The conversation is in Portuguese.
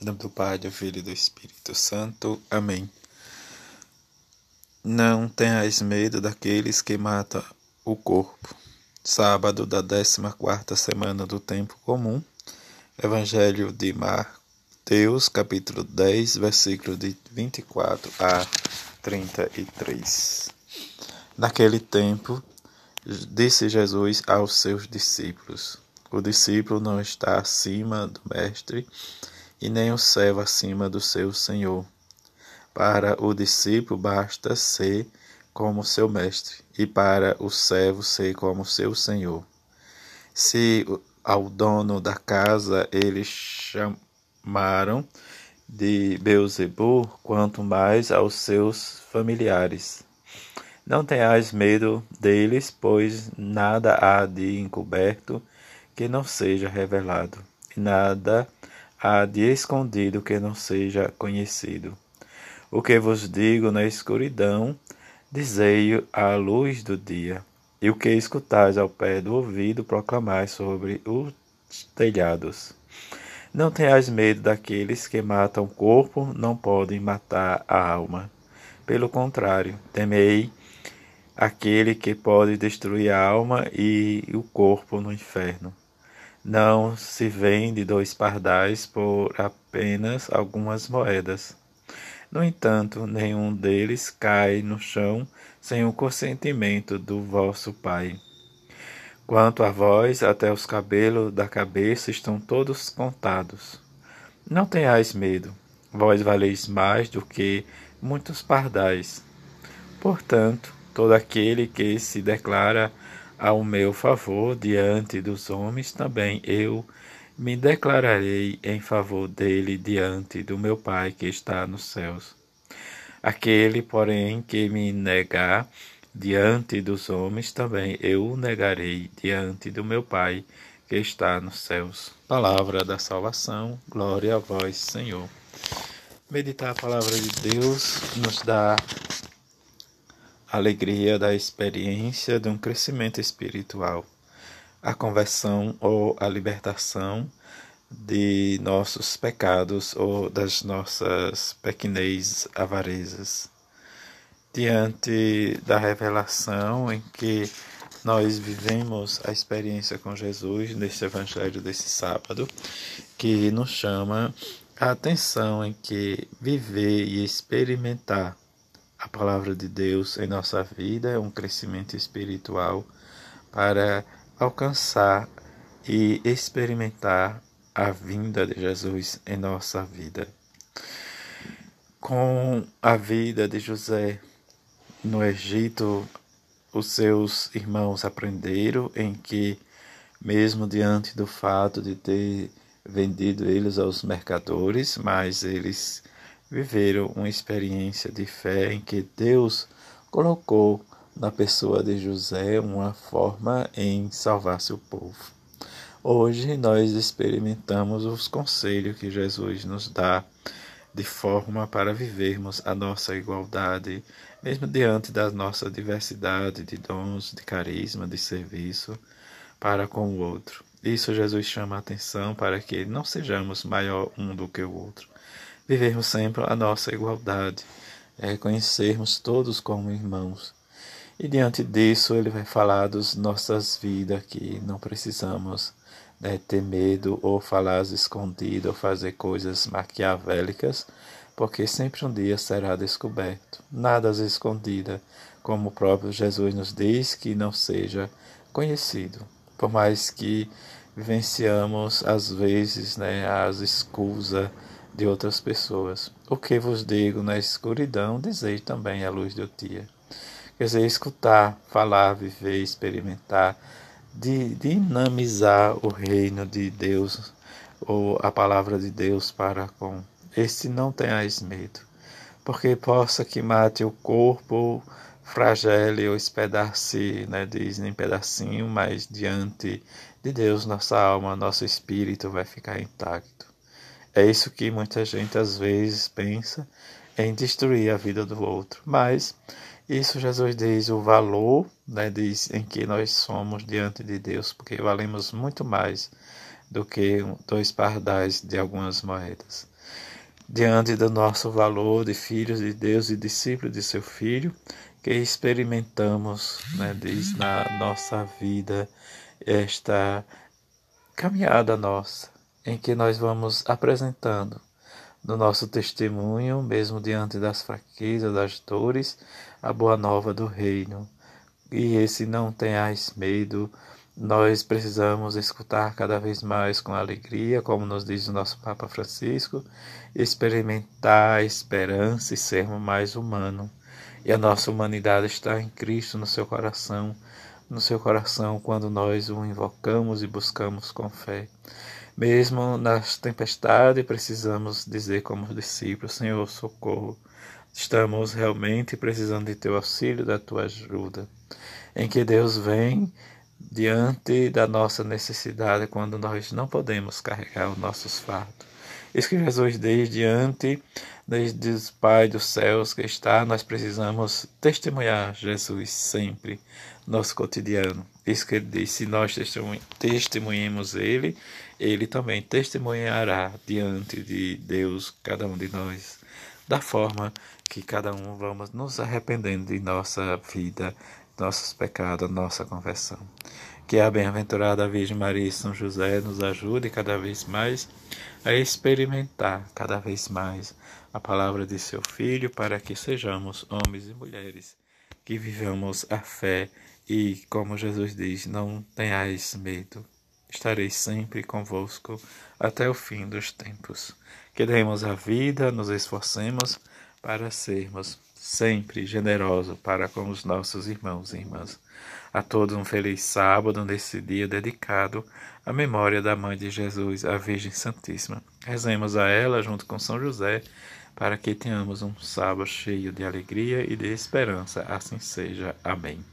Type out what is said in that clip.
Em nome do Pai, do Filho e do Espírito Santo. Amém. Não tenhais medo daqueles que matam o corpo. Sábado da 14 semana do tempo comum. Evangelho de Mateus, capítulo 10, versículo de 24 a 33. Naquele tempo, disse Jesus aos seus discípulos: O discípulo não está acima do mestre e nem o servo acima do seu senhor. Para o discípulo basta ser como seu mestre, e para o servo ser como seu senhor. Se ao dono da casa eles chamaram de Beuzebu, quanto mais aos seus familiares. Não tenhais medo deles, pois nada há de encoberto que não seja revelado, e nada há de escondido que não seja conhecido. O que vos digo na escuridão, dizei à luz do dia, e o que escutais ao pé do ouvido, proclamai sobre os telhados. Não tenhais medo daqueles que matam o corpo, não podem matar a alma. Pelo contrário, temei aquele que pode destruir a alma e o corpo no inferno. Não se vende dois pardais por apenas algumas moedas. No entanto, nenhum deles cai no chão sem o consentimento do vosso Pai. Quanto a vós, até os cabelos da cabeça estão todos contados. Não tenhais medo, vós valeis mais do que muitos pardais. Portanto, todo aquele que se declara ao meu favor diante dos homens, também eu me declararei em favor dele diante do meu Pai que está nos céus. Aquele, porém, que me negar diante dos homens, também eu o negarei diante do meu Pai que está nos céus. Palavra da salvação, glória a vós, Senhor. Meditar a palavra de Deus nos dá alegria da experiência de um crescimento espiritual, a conversão ou a libertação de nossos pecados ou das nossas pequenez avarezas. Diante da revelação em que nós vivemos a experiência com Jesus neste evangelho desse sábado, que nos chama a atenção em que viver e experimentar a palavra de Deus em nossa vida é um crescimento espiritual para alcançar e experimentar a vinda de Jesus em nossa vida. Com a vida de José no Egito, os seus irmãos aprenderam em que, mesmo diante do fato de ter vendido eles aos mercadores, mas eles viveram uma experiência de fé em que Deus colocou na pessoa de José uma forma em salvar seu povo. Hoje nós experimentamos os conselhos que Jesus nos dá de forma para vivermos a nossa igualdade, mesmo diante da nossa diversidade de dons, de carisma, de serviço para com o outro. Isso Jesus chama a atenção para que não sejamos maior um do que o outro, vivermos sempre a nossa igualdade, é reconhecermos todos como irmãos. E diante disso, ele vai falar das nossas vidas, que não precisamos né, ter medo ou falar escondido ou fazer coisas maquiavélicas, porque sempre um dia será descoberto. Nada escondida, como o próprio Jesus nos diz, que não seja conhecido. Por mais que vivenciamos, às vezes, né, as escusas de outras pessoas. O que vos digo na escuridão, dizei também à luz do dia. Quer dizer, escutar, falar, viver, experimentar, de dinamizar o reino de Deus ou a palavra de Deus para com este não tenhais medo, porque possa que mate o corpo fragile ou espedace, né, diz em pedacinho, mas diante de Deus nossa alma, nosso espírito vai ficar intacto. É isso que muita gente às vezes pensa em destruir a vida do outro. Mas isso Jesus diz o valor, né, diz em que nós somos diante de Deus, porque valemos muito mais do que dois pardais de algumas moedas. Diante do nosso valor de filhos de Deus e discípulos de seu Filho, que experimentamos, né, diz na nossa vida, esta caminhada nossa, em que nós vamos apresentando no nosso testemunho, mesmo diante das fraquezas, das dores, a boa nova do reino. E esse não tenhais medo, nós precisamos escutar cada vez mais com alegria, como nos diz o nosso Papa Francisco, experimentar a esperança e sermos mais humanos. E a nossa humanidade está em Cristo no seu coração, no seu coração quando nós o invocamos e buscamos com fé. Mesmo nas tempestades, precisamos dizer como os discípulos: Senhor, socorro. Estamos realmente precisando de teu auxílio, da tua ajuda. Em que Deus vem diante da nossa necessidade quando nós não podemos carregar os nossos fardos. Isso que Jesus diz diante desde o Pai dos céus que está, nós precisamos testemunhar Jesus sempre, nosso cotidiano. Isso que ele diz, se nós testemunhemos ele, ele também testemunhará diante de Deus, cada um de nós, da forma que cada um vamos nos arrependendo de nossa vida, nossos pecados, nossa conversão. Que a bem-aventurada Virgem Maria e São José nos ajude cada vez mais a experimentar cada vez mais a palavra de seu Filho, para que sejamos homens e mulheres que vivamos a fé e, como Jesus diz, não tenhais medo. Estarei sempre convosco até o fim dos tempos. Que demos a vida, nos esforcemos para sermos sempre generosos para com os nossos irmãos e irmãs. A todos um feliz sábado nesse dia dedicado à memória da Mãe de Jesus, a Virgem Santíssima. Rezemos a ela junto com São José para que tenhamos um sábado cheio de alegria e de esperança. Assim seja. Amém.